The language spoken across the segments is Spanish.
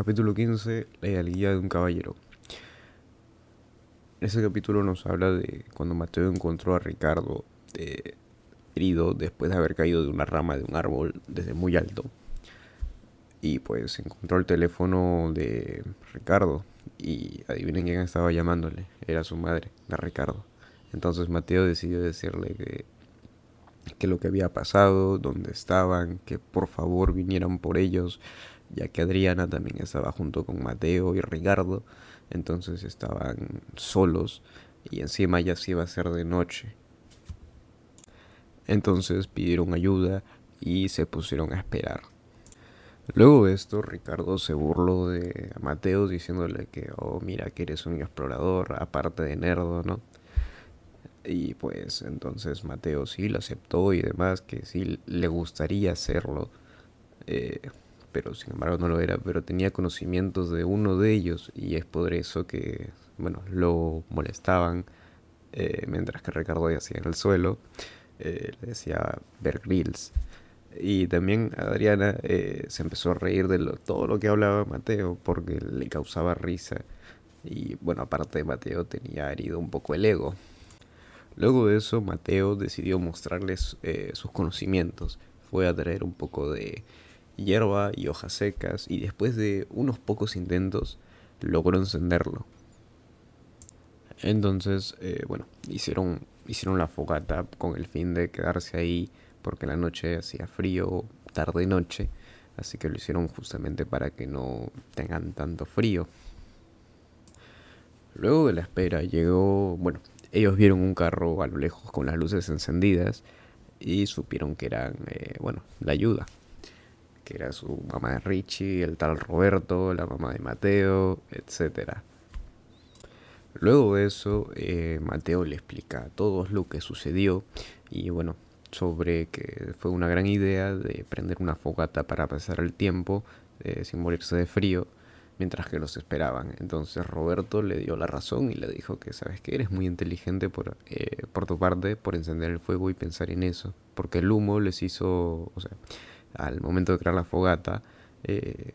Capítulo 15. La guía de un caballero. Ese capítulo nos habla de cuando Mateo encontró a Ricardo eh, herido después de haber caído de una rama de un árbol desde muy alto. Y pues encontró el teléfono de Ricardo y adivinen quién estaba llamándole. Era su madre, la Ricardo. Entonces Mateo decidió decirle que, que lo que había pasado, dónde estaban, que por favor vinieran por ellos ya que Adriana también estaba junto con Mateo y Ricardo, entonces estaban solos y encima ya se iba a ser de noche. Entonces pidieron ayuda y se pusieron a esperar. Luego de esto, Ricardo se burló de Mateo diciéndole que, oh, mira que eres un explorador, aparte de nerdo, ¿no? Y pues entonces Mateo sí lo aceptó y demás, que sí le gustaría hacerlo. Eh, pero sin embargo no lo era, pero tenía conocimientos de uno de ellos y es por eso que, bueno, lo molestaban eh, mientras que Ricardo yacía en el suelo, eh, le decía Grills. Y también Adriana eh, se empezó a reír de todo lo que hablaba Mateo porque le causaba risa. Y bueno, aparte de Mateo tenía herido un poco el ego. Luego de eso, Mateo decidió mostrarles sus conocimientos. Fue a traer un poco de hierba y hojas secas y después de unos pocos intentos logró encenderlo. Entonces, eh, bueno, hicieron, hicieron la fogata con el fin de quedarse ahí porque la noche hacía frío, tarde noche, así que lo hicieron justamente para que no tengan tanto frío. Luego de la espera llegó, bueno, ellos vieron un carro a lo lejos con las luces encendidas y supieron que eran, eh, bueno, la ayuda que era su mamá de Richie, el tal Roberto, la mamá de Mateo, etc. Luego de eso, eh, Mateo le explica a todos lo que sucedió y bueno, sobre que fue una gran idea de prender una fogata para pasar el tiempo eh, sin morirse de frío mientras que los esperaban. Entonces Roberto le dio la razón y le dijo que, sabes que eres muy inteligente por, eh, por tu parte, por encender el fuego y pensar en eso, porque el humo les hizo, o sea, al momento de crear la fogata, eh,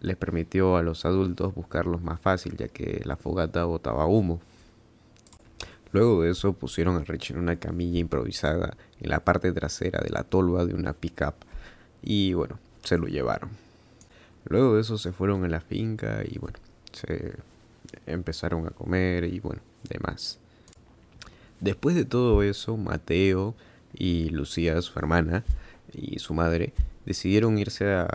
les permitió a los adultos buscarlos más fácil, ya que la fogata botaba humo. Luego de eso pusieron a Rich en una camilla improvisada en la parte trasera de la tolva de una pickup y bueno, se lo llevaron. Luego de eso se fueron a la finca y bueno, se empezaron a comer y bueno, demás. Después de todo eso, Mateo y Lucía, su hermana, y su madre decidieron irse a,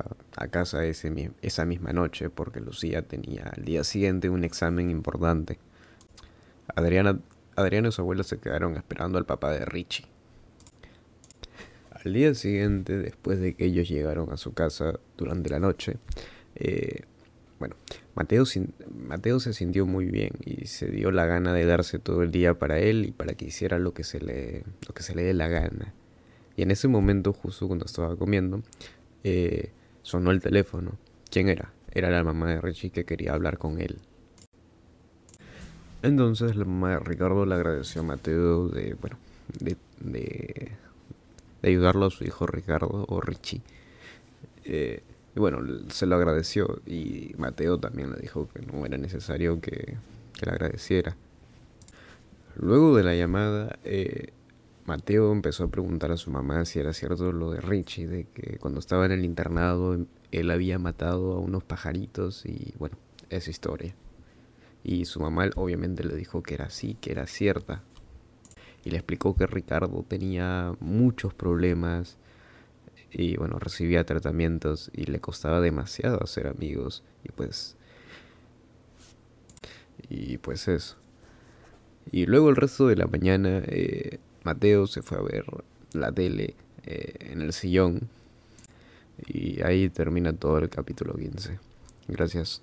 casa ese, esa misma noche porque Lucía tenía al día siguiente un examen importante. Adriana, Adriana y su abuelo se quedaron esperando al papá de Richie. Al día siguiente, después de que ellos llegaron a su casa durante la noche, eh, bueno, Mateo, Mateo se sintió muy bien y se dio la gana de darse todo el día para él y para que hiciera lo que se le, lo que se le dé la gana. Y en ese momento, justo cuando estaba comiendo, eh, sonó el teléfono. ¿Quién era? Era la mamá de Richie que quería hablar con él. Entonces la mamá de Ricardo le agradeció a Mateo de, bueno, de, de, ayudarlo a su hijo Ricardo o Richie. Eh, y bueno, se lo agradeció y Mateo también le dijo que no era necesario que, que le agradeciera. Luego de la llamada, eh, Mateo empezó a preguntar a su mamá si era cierto lo de Richie, de que cuando estaba en el internado él había matado a unos pajaritos y bueno, esa historia. Y su mamá obviamente le dijo que era así, que era cierta. Y le explicó que Ricardo tenía muchos problemas y bueno, recibía tratamientos y le costaba demasiado hacer amigos y pues... Y pues eso. Y luego el resto de la mañana eh, Mateo se fue a ver la tele eh, en el sillón. Y ahí termina todo el capítulo 15. Gracias.